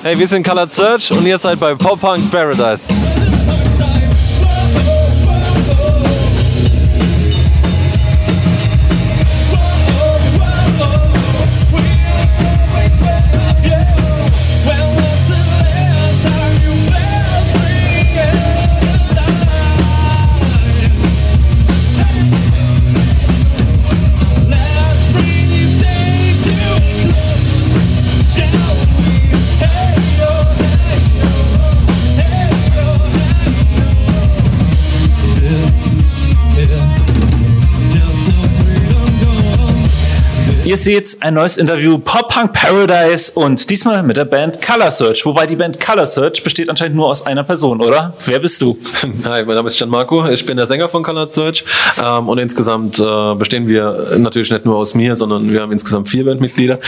Hey, wir sind Colored Search und ihr seid bei Pop Punk Paradise. Ihr seht ein neues Interview Pop Punk Paradise und diesmal mit der Band Color Search. Wobei die Band Color Search besteht anscheinend nur aus einer Person, oder? Wer bist du? Hi, mein Name ist Gianmarco. Ich bin der Sänger von Color Search. Ähm, und insgesamt äh, bestehen wir natürlich nicht nur aus mir, sondern wir haben insgesamt vier Bandmitglieder.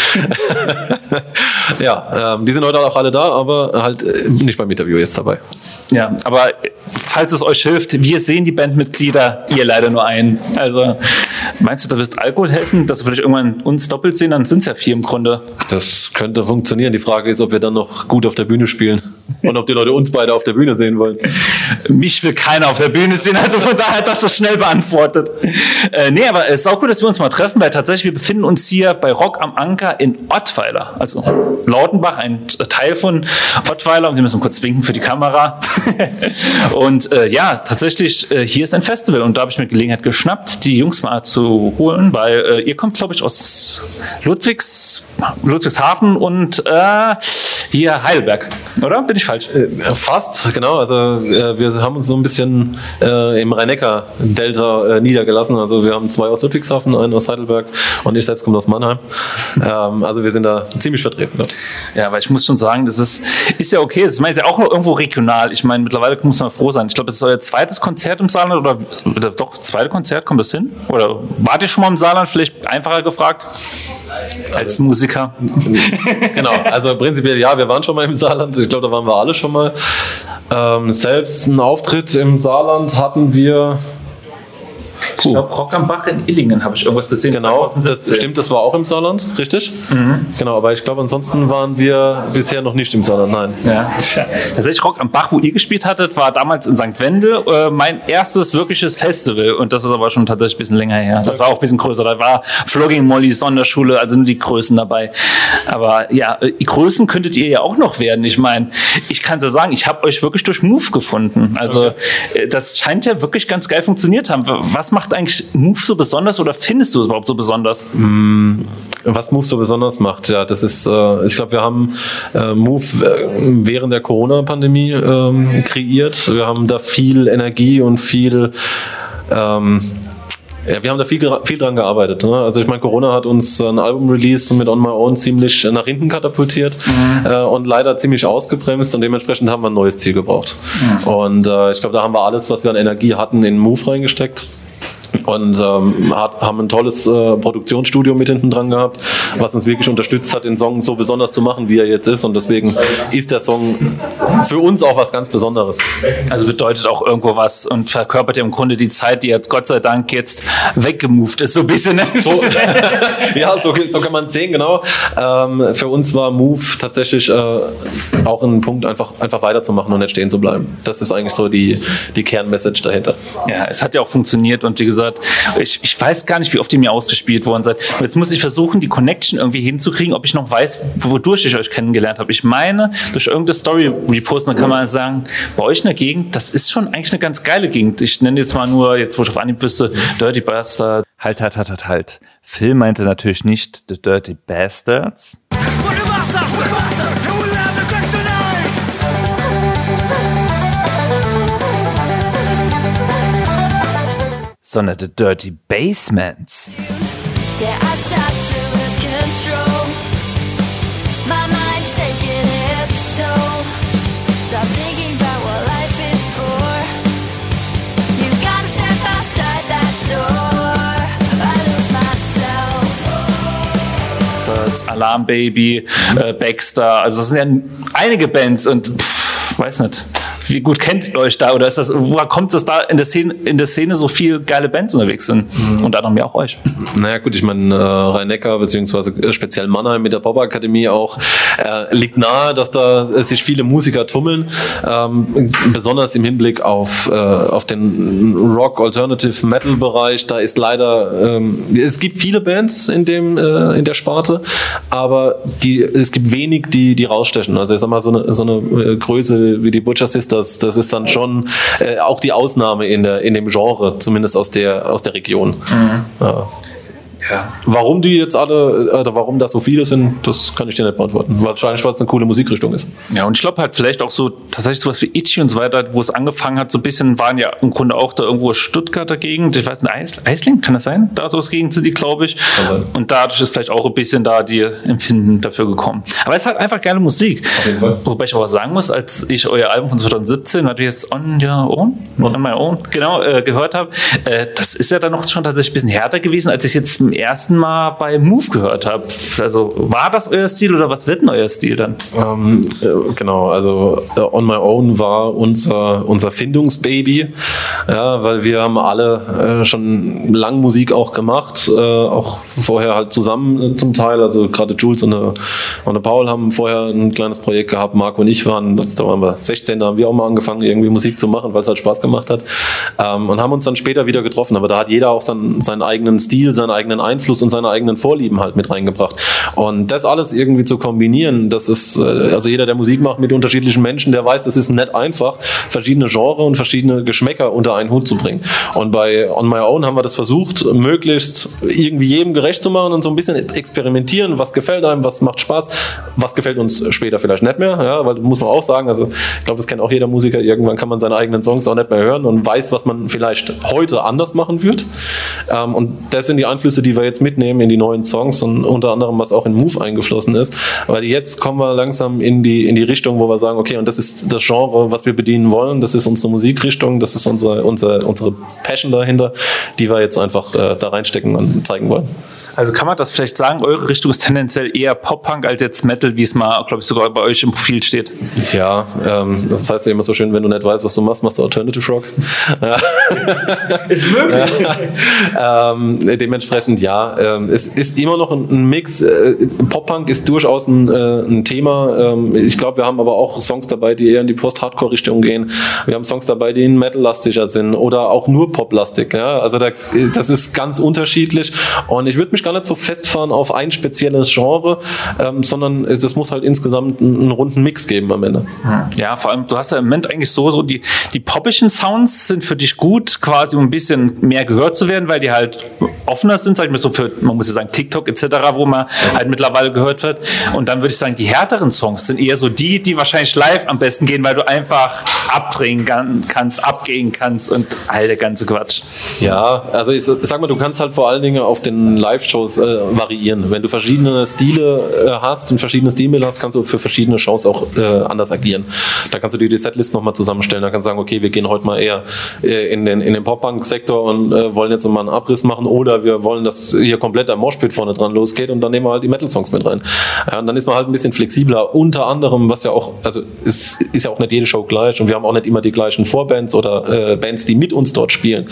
ja, ähm, die sind heute auch alle da, aber halt äh, nicht beim Interview jetzt dabei. Ja, aber falls es euch hilft, wir sehen die Bandmitglieder, ihr leider nur einen. Also meinst du, da wird Alkohol helfen, dass wir vielleicht irgendwann uns doppelt sehen? Dann sind es ja vier im Grunde. Das könnte funktionieren. Die Frage ist, ob wir dann noch gut auf der Bühne spielen und ob die Leute uns beide auf der Bühne sehen wollen. Mich will keiner auf der Bühne sehen, also von daher das ist schnell beantwortet. Äh, nee, aber es ist auch gut, dass wir uns mal treffen, weil tatsächlich wir befinden uns hier bei Rock am Anker in Ottweiler, also Lautenbach, ein Teil von Ottweiler. Und wir müssen kurz winken für die Kamera. und äh, ja, tatsächlich, äh, hier ist ein Festival und da habe ich mir Gelegenheit geschnappt, die Jungs mal zu holen, weil äh, ihr kommt, glaube ich, aus Ludwigs, Ludwigshafen und äh, hier Heidelberg, oder? Bin ich falsch? Äh, fast, genau. Also äh, wir haben uns so ein bisschen äh, im Rhein-Neckar-Delta niedergelassen. Also wir haben zwei aus Ludwigshafen, einen aus Heidelberg und ich selbst komme aus Mannheim. Ähm, also wir sind da ziemlich vertreten. Ja. ja, weil ich muss schon sagen, das ist, ist ja okay. Das ist ja auch irgendwo regional. Ich meine, mittlerweile muss man froh sein. Ich glaube, das ist euer zweites Konzert im Saarland oder, oder doch, zweite Konzert, kommt das hin? Oder wart ihr schon mal im Saarland? Vielleicht einfacher gefragt? Als Musiker. genau, also prinzipiell ja, wir waren schon mal im Saarland. Ich glaube, da waren wir alle schon mal. Ähm, selbst einen Auftritt im Saarland hatten wir ich glaube, Rock am Bach in Illingen habe ich irgendwas gesehen. Genau, das stimmt, das war auch im Saarland, richtig? Mhm. Genau, aber ich glaube, ansonsten waren wir bisher noch nicht im Saarland, nein. Ja. Tatsächlich Rock am Bach, wo ihr gespielt hattet, war damals in St. Wende äh, mein erstes wirkliches Festival und das war aber schon tatsächlich ein bisschen länger her. Das war auch ein bisschen größer. Da war Flogging Molly Sonderschule, also nur die Größen dabei. Aber ja, die Größen könntet ihr ja auch noch werden. Ich meine, ich kann es ja sagen, ich habe euch wirklich durch Move gefunden. Also okay. Äh, das scheint ja wirklich ganz geil funktioniert haben. Was macht eigentlich Move so besonders oder findest du es überhaupt so besonders? Mm, was Move so besonders macht, ja, das ist, äh, ich glaube, wir haben äh, Move äh, während der Corona-Pandemie ähm, kreiert. Wir haben da viel Energie und viel ähm, ja, wir haben da viel, viel dran gearbeitet. Ne? Also ich meine, Corona hat uns ein Album-Release mit On My Own ziemlich nach hinten katapultiert mhm. äh, und leider ziemlich ausgebremst und dementsprechend haben wir ein neues Ziel gebraucht. Mhm. Und äh, ich glaube, da haben wir alles, was wir an Energie hatten, in Move reingesteckt und ähm, hat, haben ein tolles äh, Produktionsstudio mit hinten dran gehabt, was uns wirklich unterstützt hat, den Song so besonders zu machen, wie er jetzt ist. Und deswegen ist der Song für uns auch was ganz Besonderes. Also bedeutet auch irgendwo was und verkörpert ja im Grunde die Zeit, die jetzt Gott sei Dank jetzt weggemoved ist, so ein bisschen. Ne? So, ja, so, so kann man es sehen, genau. Ähm, für uns war Move tatsächlich äh, auch ein Punkt, einfach, einfach weiterzumachen und nicht stehen zu bleiben. Das ist eigentlich so die, die Kernmessage dahinter. Ja, es hat ja auch funktioniert und wie gesagt, gesagt, ich, ich weiß gar nicht, wie oft ihr mir ausgespielt worden seid. Und jetzt muss ich versuchen, die Connection irgendwie hinzukriegen, ob ich noch weiß, wodurch ich euch kennengelernt habe. Ich meine, durch irgendeine Story reposten, dann kann man sagen, bei euch in der Gegend, das ist schon eigentlich eine ganz geile Gegend. Ich nenne jetzt mal nur, jetzt wo ich auf Anhieb wüsste, Dirty Bastard. Halt, halt, halt, halt, halt. Phil meinte natürlich nicht The Dirty Bastards. Sondern The Dirty Basements. Alarm Baby, äh, Baxter, also es sind ja einige Bands und pff, weiß nicht wie gut kennt ihr euch da? Oder ist das, woher kommt es da in der Szene, in der Szene so viel geile Bands unterwegs sind? Mhm. Und anderem ja auch euch. Naja, gut, ich meine, äh, Rhein-Neckar, beziehungsweise äh, speziell Mannheim mit der Pop-Akademie auch, äh, liegt nahe, dass da sich viele Musiker tummeln, ähm, besonders im Hinblick auf, äh, auf den Rock, Alternative, Metal-Bereich. Da ist leider, ähm, es gibt viele Bands in, dem, äh, in der Sparte, aber die, es gibt wenig, die, die rausstechen. Also ich sag mal, so eine, so eine äh, Größe wie die Butcher Sisters, das ist dann schon äh, auch die Ausnahme in, der, in dem Genre, zumindest aus der, aus der Region. Mhm. Ja. Ja. Warum die jetzt alle, oder warum das so viele sind, das kann ich dir nicht beantworten. Wahrscheinlich, weil es eine coole Musikrichtung ist. Ja, und ich glaube halt vielleicht auch so, tatsächlich sowas wie Itchy und so weiter, wo es angefangen hat, so ein bisschen waren ja im Grunde auch da irgendwo Stuttgarter Gegend, ich weiß nicht, Eis, Eisling, kann das sein? Da so aus Gegend sind die, glaube ich. Und dadurch ist vielleicht auch ein bisschen da die Empfinden dafür gekommen. Aber es ist halt einfach geile Musik. Wobei ich aber sagen muss, als ich euer Album von 2017, was wir jetzt On Your Own, mhm. On My Own, genau, äh, gehört habe, äh, das ist ja dann noch schon tatsächlich ein bisschen härter gewesen, als ich jetzt im ersten Mal bei Move gehört habe. Also war das euer Stil oder was wird denn euer Stil dann? Ähm, äh, genau, also uh, On My Own war unser, unser Findungsbaby, ja, weil wir haben alle äh, schon lang Musik auch gemacht, äh, auch vorher halt zusammen äh, zum Teil, also gerade Jules und, eine, und eine Paul haben vorher ein kleines Projekt gehabt, Marco und ich waren, das, da waren wir 16, da haben wir auch mal angefangen irgendwie Musik zu machen, weil es halt Spaß gemacht hat. Ähm, und haben uns dann später wieder getroffen, aber da hat jeder auch seinen, seinen eigenen Stil, seinen eigenen Einfluss und seine eigenen Vorlieben halt mit reingebracht. Und das alles irgendwie zu kombinieren, das ist, äh, also jeder, der Musik macht mit unterschiedlichen Menschen, der weiß, das ist nicht einfach, verschiedene Genres und verschiedene Geschmäcker unter einen Hut zu bringen. Und bei On My Own haben wir das versucht, möglichst irgendwie jedem gerecht zu machen und so ein bisschen experimentieren, was gefällt einem, was macht Spaß, was gefällt uns später vielleicht nicht mehr, ja, weil muss man auch sagen, also ich glaube, das kennt auch jeder Musiker, irgendwann kann man seine eigenen Songs auch nicht mehr hören und weiß, was man vielleicht heute anders machen wird. Ähm, und das sind die Einflüsse, die wir jetzt mitnehmen mitnehmen in die neuen Songs und unter anderem, was auch in Move eingeflossen ist. Weil jetzt kommen wir langsam in die, in die Richtung, wo wir sagen, okay, und das ist das Genre, was wir bedienen wollen, das ist unsere Musikrichtung, das ist unsere, unsere, unsere Passion dahinter, die wir jetzt einfach äh, da reinstecken und zeigen wollen. Also kann man das vielleicht sagen, eure Richtung ist tendenziell eher Pop-Punk als jetzt Metal, wie es mal, glaube ich, sogar bei euch im Profil steht. Ja, ähm, das heißt ja immer so schön, wenn du nicht weißt, was du machst, machst du Alternative Rock. ist möglich. ähm, dementsprechend ja, ähm, es ist immer noch ein, ein Mix. Äh, Pop-Punk ist durchaus ein, äh, ein Thema. Ähm, ich glaube, wir haben aber auch Songs dabei, die eher in die Post-Hardcore-Richtung gehen. Wir haben Songs dabei, die Metal-lastiger sind oder auch nur Pop-lastig. Ja? Also da, das ist ganz unterschiedlich und ich würde mich gar nicht so festfahren auf ein spezielles Genre, ähm, sondern das muss halt insgesamt einen, einen, runden Mix geben am Ende. Ja, vor allem, du hast ja im Moment eigentlich so, so die, die poppischen Sounds sind für dich gut, quasi um ein bisschen mehr gehört zu werden, weil die halt offener sind, sag ich mal so für, man muss ja sagen, TikTok etc., wo man halt mittlerweile gehört wird. Und dann würde ich sagen, die härteren Songs sind eher so die, die wahrscheinlich live am besten gehen, weil du einfach abdrehen kannst, abgehen kannst und all der ganze Quatsch. Ja, also ich sag mal, du kannst halt vor allen Dingen auf den Live-Shows Shows äh, variieren. Wenn du verschiedene Stile äh, hast und verschiedene Stilmittel hast, kannst du für verschiedene Shows auch äh, anders agieren. Da kannst du dir die Setlist nochmal zusammenstellen. Da kannst du sagen, okay, wir gehen heute mal eher äh, in den, in den Pop-Punk-Sektor und äh, wollen jetzt mal einen Abriss machen oder wir wollen, dass hier komplett der Moshpit vorne dran losgeht und dann nehmen wir halt die Metal-Songs mit rein. Ja, und dann ist man halt ein bisschen flexibler. Unter anderem, was ja auch, also es ist ja auch nicht jede Show gleich und wir haben auch nicht immer die gleichen Vorbands oder äh, Bands, die mit uns dort spielen.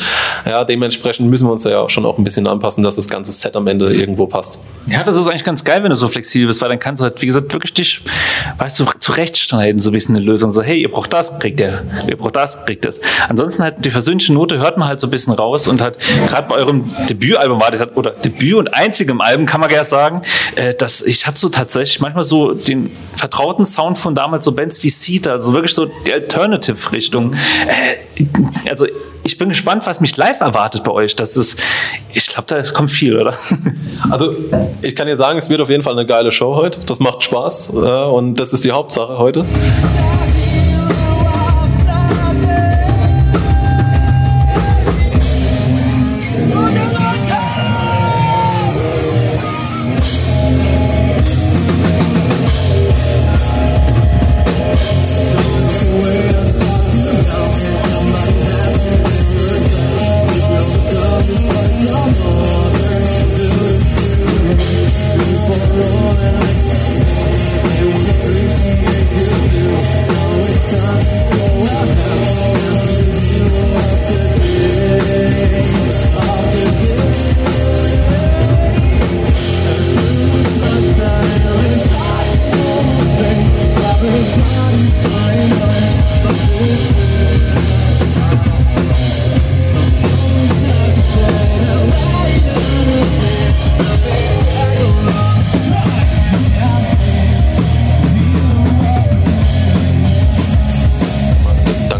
Ja, dementsprechend müssen wir uns ja schon auch ein bisschen anpassen, dass das ganze Set am Ende irgendwo passt. Ja, das ist eigentlich ganz geil, wenn du so flexibel bist, weil dann kannst du halt, wie gesagt, wirklich dich, weißt du, zurechtschneiden, so ein bisschen eine Lösung. So, hey, ihr braucht das, kriegt ihr, ihr braucht das, kriegt das. Ansonsten halt die persönliche Note hört man halt so ein bisschen raus und halt gerade bei eurem Debütalbum war das halt, oder Debüt und einzigem Album kann man gerne sagen, äh, dass ich hatte so tatsächlich manchmal so den vertrauten Sound von damals so Bands wie Cedar, also wirklich so die Alternative-Richtung. Äh, also ich bin gespannt, was mich live erwartet bei euch. Das ist, ich glaube, da kommt viel, oder? Also, ich kann dir sagen, es wird auf jeden Fall eine geile Show heute. Das macht Spaß äh, und das ist die Hauptsache heute.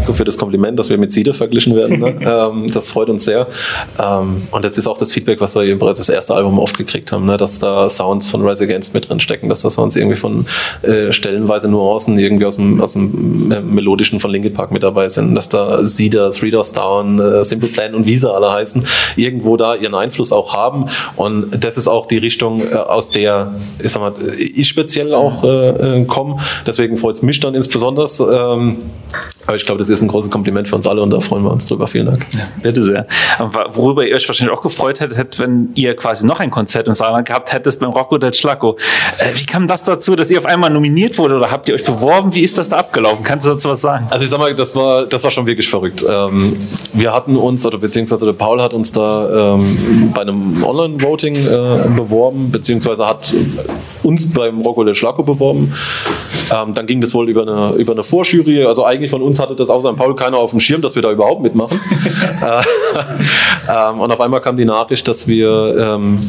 Danke für das Kompliment, dass wir mit Siede verglichen werden. Ne? ähm, das freut uns sehr. Ähm, und das ist auch das Feedback, was wir eben bereits das erste Album oft gekriegt haben, ne? dass da Sounds von Rise Against mit drin stecken, dass da Sounds irgendwie von äh, stellenweise Nuancen irgendwie aus dem, aus dem äh, Melodischen von Linkin Park mit dabei sind, dass da Siede, Three Doors Down, äh, Simple Plan und wie sie alle heißen, irgendwo da ihren Einfluss auch haben. Und das ist auch die Richtung, äh, aus der ich, sag mal, ich speziell auch äh, komme. Deswegen freut es mich dann insbesondere. Ähm, aber ich glaube, das ist ein großes Kompliment für uns alle und da freuen wir uns drüber. Vielen Dank. Bitte sehr. Worüber ihr euch wahrscheinlich auch gefreut hättet, wenn ihr quasi noch ein Konzert im Saarland gehabt hättet beim Rocco del Schlacco. Äh, wie kam das dazu, dass ihr auf einmal nominiert wurde oder habt ihr euch beworben? Wie ist das da abgelaufen? Kannst du dazu was sagen? Also ich sag mal, das war, das war schon wirklich verrückt. Ähm, wir hatten uns, oder beziehungsweise der Paul hat uns da ähm, bei einem Online-Voting äh, beworben, beziehungsweise hat uns beim Rocco del Schlacco beworben. Ähm, dann ging das wohl über eine, über eine Vorjury. Also eigentlich von uns hatte das außer Paul keiner auf dem Schirm, dass wir da überhaupt mitmachen. äh, ähm, und auf einmal kam die Nachricht, dass wir ähm,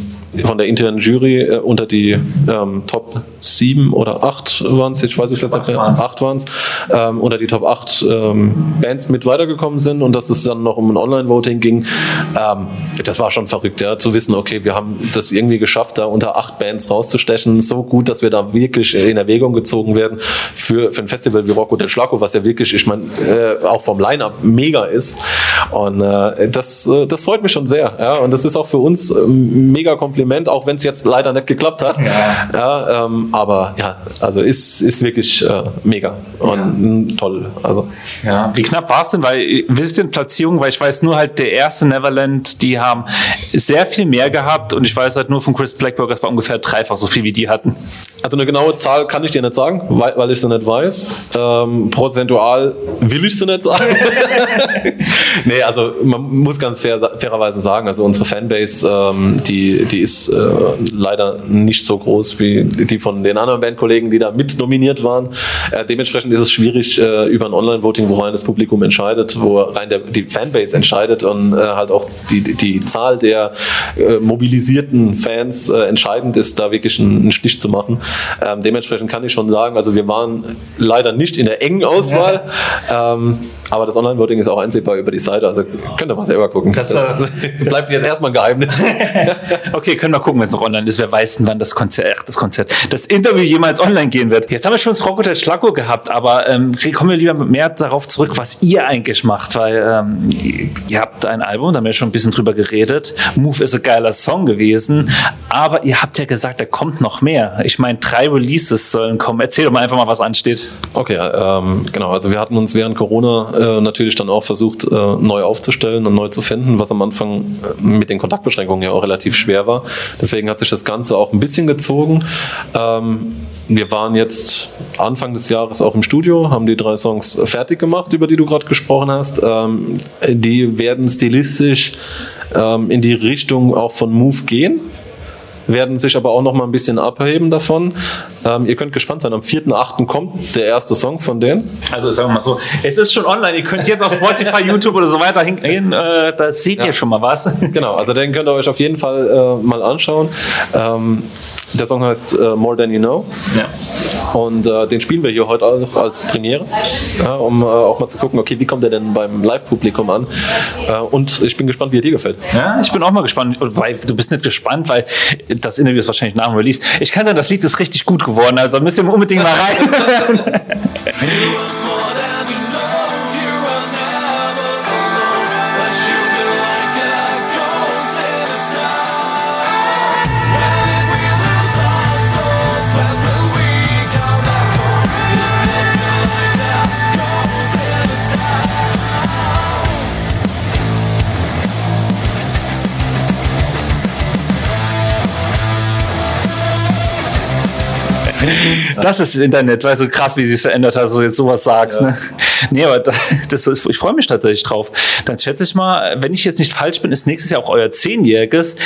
von der internen Jury äh, unter die ähm, Top 7 oder 8 waren es, ich weiß es jetzt nicht mehr, 8 waren es, ähm, unter die Top 8 ähm, Bands mit weitergekommen sind und dass es dann noch um ein Online-Voting ging. Ähm, das war schon verrückt, ja, zu wissen, okay, wir haben das irgendwie geschafft, da unter 8 Bands rauszustechen. So gut, dass wir da wirklich in Erwägung gezogen werden für, für ein Festival wie Rocco del Schlacco, was ja wirklich, ich meine, äh, auch vom Line-Up mega ist. Und äh, das, äh, das freut mich schon sehr. Ja? Und das ist auch für uns ähm, mega Kompliment, auch wenn es jetzt leider nicht geklappt hat. Ja. ja ähm, aber ja, also ist, ist wirklich äh, mega und toll. Also. Ja, wie knapp war es denn? Weil, wie ist denn Platzierung? Weil ich weiß nur halt, der erste Neverland, die haben sehr viel mehr gehabt und ich weiß halt nur von Chris Blackburger, es war ungefähr dreifach so viel, wie die hatten. Also eine genaue Zahl kann ich dir nicht sagen, weil, weil ich sie nicht weiß. Ähm, prozentual will ich sie nicht sagen. nee, also man muss ganz fair, fairerweise sagen, also unsere Fanbase, ähm, die, die ist äh, leider nicht so groß wie die von den anderen Bandkollegen, die da mit nominiert waren. Äh, dementsprechend ist es schwierig äh, über ein Online-Voting, wo rein das Publikum entscheidet, wo rein der, die Fanbase entscheidet und äh, halt auch die, die, Zahl der äh, mobilisierten Fans äh, entscheidend ist, da wirklich einen, einen Stich zu machen. Ähm, dementsprechend kann ich schon sagen, also wir waren leider nicht in der engen Auswahl. Ähm, aber das Online-Voting ist auch einsehbar über die Seite, also könnt ihr mal selber gucken. Das, Das, bleibt jetzt erstmal ein Geheimnis. Okay, können wir gucken, wenn es noch online ist. Wer weiß, wann das Konzert, ach, das Konzert, das Interview jemals online gehen wird. Jetzt haben wir schon das Rocco del Schlacco gehabt, aber ähm, kommen wir lieber mehr darauf zurück, was ihr eigentlich macht, weil ähm, ihr habt ein Album, da haben wir schon ein bisschen drüber geredet. Move ist ein geiler Song gewesen, aber ihr habt ja gesagt, da kommt noch mehr. Ich meine, drei Releases sollen kommen. Erzähl doch mal einfach mal, was ansteht. Okay, ähm, genau. Also wir hatten uns während Corona äh, natürlich dann auch versucht, äh, neu aufzustellen und neu zu finden, was am Anfang äh, mit den Kontaktbeschränkungen ja auch relativ schwer war. Deswegen hat sich das Ganze auch ein bisschen gezogen. Ähm, wir waren jetzt Anfang des Jahres auch im Studio, haben die drei Songs fertig gemacht, über die du gerade gesprochen hast. Ähm, die werden stilistisch ähm, in die Richtung auch von Move gehen werden sich aber auch noch mal ein bisschen abheben davon. Ähm, ihr könnt gespannt sein, am 4.8. kommt der erste Song von denen. Also sagen wir mal so, es ist schon online. Ihr könnt jetzt auf Spotify, YouTube oder so weiter hingehen. Äh, da seht ihr schon mal was. Genau, also den könnt ihr euch auf jeden Fall äh, mal anschauen. Ähm, der Song heißt äh, More Than You Know. Ja. Und äh, den spielen wir hier heute auch als Premiere, ja, um äh, auch mal zu gucken, okay, wie kommt der denn beim Live-Publikum an? Äh, und ich bin gespannt, wie er dir gefällt. Ja, ich bin auch mal gespannt, weil du bist nicht gespannt, weil das Interview ist wahrscheinlich nach dem Release. Ich kann sagen, das Lied ist richtig gut geworden, also müssen wir unbedingt mal rein. Das ist Internet, weil so krass, wie sie es verändert hat, dass du jetzt sowas sagst. Ne? Nee, aber da- das ist, ich freue mich tatsächlich drauf. Dann schätze ich mal, wenn ich jetzt nicht falsch bin, ist nächstes Jahr auch euer Zehnjähriges.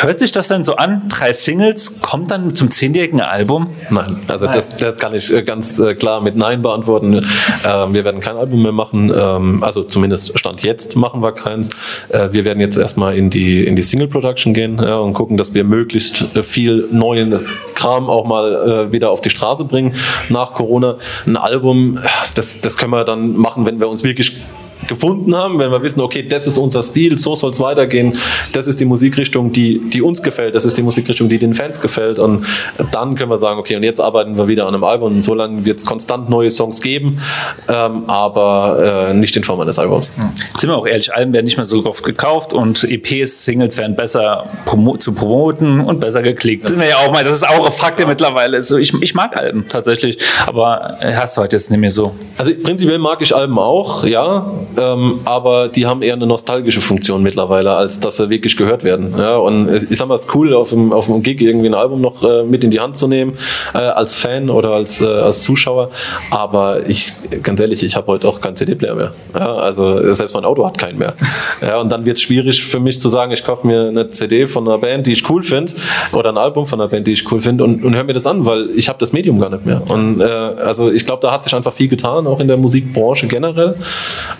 Hört sich das dann so an? Drei Singles, kommt dann zum zehnjährigen Album? Nein, also das, das kann ich äh, ganz äh, klar mit Nein beantworten. Ähm, wir werden kein Album mehr machen, ähm, also zumindest Stand jetzt machen wir keins. Äh, wir werden jetzt erstmal in die, in die Single-Production gehen ja, und gucken, dass wir möglichst äh, viel neuen Kram auch mal äh, wieder auf die Straße bringen nach Corona. Ein Album, äh, das, das können wir dann machen, wenn wir uns wirklich gefunden haben, wenn wir wissen, okay, das ist unser Stil, so soll es weitergehen, das ist die Musikrichtung, die, die uns gefällt, das ist die Musikrichtung, die den Fans gefällt und dann können wir sagen, okay, und jetzt arbeiten wir wieder an einem Album und so lange wird es konstant neue Songs geben, ähm, aber äh, nicht in Form eines Albums. Sind wir auch ehrlich, Alben werden nicht mehr so oft gekauft und EPs, Singles werden besser promo zu promoten und besser geklickt. Sind wir ja auch mal, das ist auch ein Fakt, der mittlerweile ist. Ich, ich mag Alben tatsächlich, aber äh, hast du heute jetzt nicht mehr so. Also prinzipiell mag ich Alben auch, ja, ähm, aber die haben eher eine nostalgische Funktion mittlerweile, als dass sie wirklich gehört werden. Ja, und äh, ich sag mal, es ist cool, auf dem, auf dem Gig irgendwie ein Album noch äh, mit in die Hand zu nehmen, äh, als Fan oder als, äh, als Zuschauer. Aber ich, ganz ehrlich, ich habe heute auch keinen CD-Player mehr. Ja, also selbst mein Auto hat keinen mehr. Ja, und dann wird es schwierig für mich zu sagen, ich kaufe mir eine CD von einer Band, die ich cool finde, oder ein Album von einer Band, die ich cool finde und, und höre mir das an, weil ich habe das Medium gar nicht mehr. Und äh, also ich glaube, da hat sich einfach viel getan, auch in der Musikbranche generell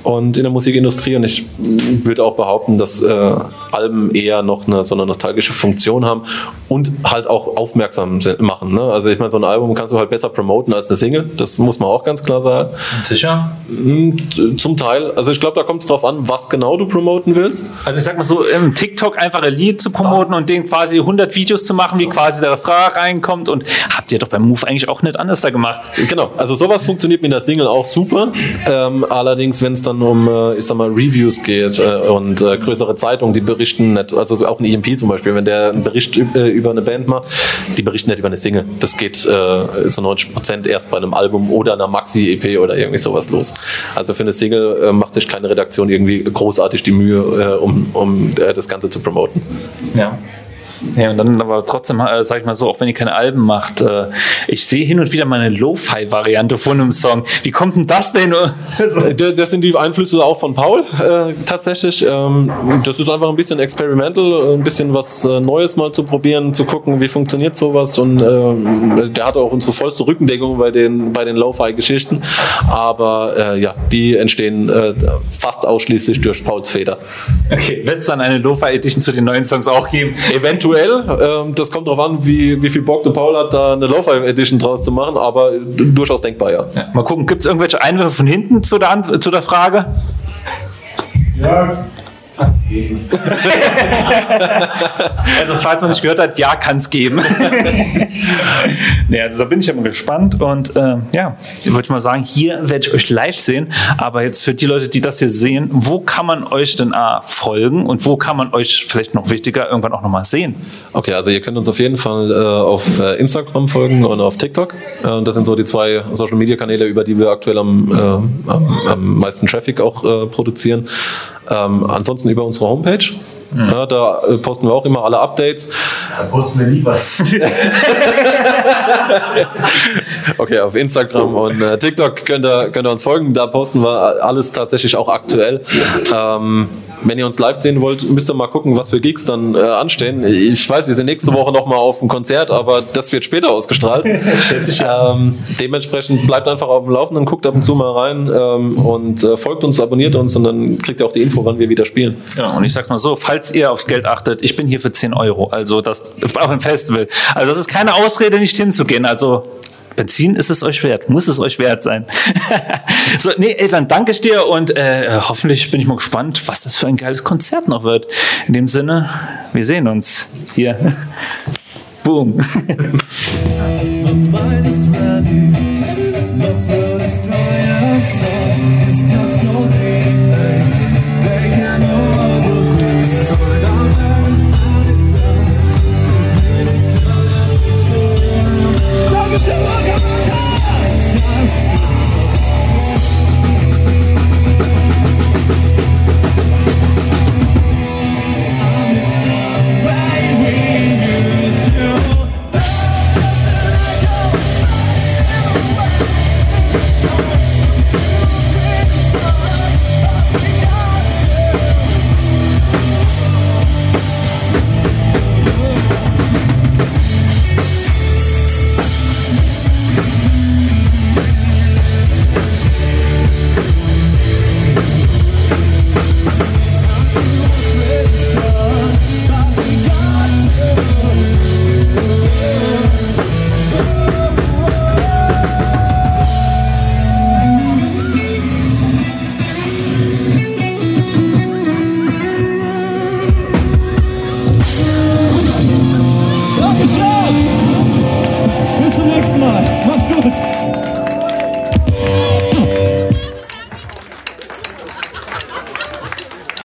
und in der Musikindustrie. Und ich würde auch behaupten, dass äh, Alben eher noch eine, so eine nostalgische Funktion haben und halt auch aufmerksam machen. Ne? Also ich meine, so ein Album kannst du halt besser promoten als eine Single. Das muss man auch ganz klar sagen. Sicher? Mm, Zum Teil. Also ich glaube, da kommt es drauf an, was genau du promoten willst. Also ich sag mal so, im TikTok einfach ein Lied zu promoten und den quasi 100 Videos zu machen, wie quasi der Refrain reinkommt und habt ihr doch beim Move eigentlich auch nicht anders da gemacht. Genau, also sowas funktioniert mit der Single auch super. Ähm, allerdings, wenn es dann um, äh, ich sag mal, Reviews geht äh, und äh, größere Zeitungen, die berichten nicht, also so auch ein EMP zum Beispiel, wenn der einen Bericht über eine Band macht, die berichten nicht über eine Single. Das geht so 90 Prozent erst bei einem Album oder einer Maxi-EP oder irgendwie sowas los. Also für eine Single macht sich keine Redaktion irgendwie großartig die Mühe, um, um das Ganze zu promoten. Ja. Ja, und dann aber trotzdem, äh, sag ich mal so, auch wenn ihr keine Alben macht, äh, ich sehe hin und wieder mal eine Lo-Fi-Variante von einem Song. Wie kommt denn das denn? Äh, Das sind die Einflüsse auch von Paul äh, tatsächlich. Ähm, das ist einfach ein bisschen experimental, ein bisschen was äh, Neues mal zu probieren, zu gucken, wie funktioniert sowas. Und ähm, der hatte auch unsere vollste Rückendeckung bei den, bei den Lo-Fi-Geschichten. Aber äh, ja, die entstehen äh, fast ausschließlich durch Pauls Feder. Okay, wird es dann eine Lo-Fi-Edition zu den neuen Songs auch geben? Eventuell, ähm, das kommt darauf an, wie, wie viel Bock der Paul hat, da eine Lo-Fi-Edition draus zu machen, aber durchaus denkbar, ja. Ja, mal gucken, gibt es irgendwelche Einwürfe von hinten zu der, Ant- zu der Frage? Ja, kann es geben. Also, falls man es gehört hat, ja, kann es geben. nee, also da bin ich ja mal gespannt. Und ähm, ja, ich wollte mal sagen, hier werde ich euch live sehen. Aber jetzt für die Leute, die das hier sehen, wo kann man euch denn A, folgen und wo kann man euch vielleicht noch wichtiger irgendwann auch nochmal sehen? Okay, also ihr könnt uns auf jeden Fall äh, auf äh, Instagram folgen und auf TikTok. Äh, das sind so die zwei Social Media Kanäle, über die wir aktuell am, äh, am, am meisten Traffic auch äh, produzieren. Ähm, ansonsten über unsere Homepage. Ja, da äh, posten wir auch immer alle Updates. Da posten wir nie was. Okay, auf Instagram und äh, TikTok könnt ihr, könnt ihr uns folgen. Da posten wir alles tatsächlich auch aktuell. Ähm, wenn ihr uns live sehen wollt, müsst ihr mal gucken, was für Gigs dann äh, anstehen. Ich weiß, wir sind nächste Woche noch mal auf dem Konzert, aber das wird später ausgestrahlt. ähm, dementsprechend bleibt einfach auf dem Laufenden, guckt ab und zu mal rein ähm, und äh, folgt uns, abonniert uns und dann kriegt ihr auch die Info, wann wir wieder spielen. Genau, und ich sag's mal so, falls ihr aufs Geld achtet, ich bin hier für 10 Euro, also das auf dem Festival. Also das ist keine Ausrede, nicht hinzugehen. Also Benzin ist es euch wert, muss es euch wert sein. so, nee, ey, dann danke ich dir und äh, hoffentlich bin ich mal gespannt, was das für ein geiles Konzert noch wird. In dem Sinne, wir sehen uns hier. Boom.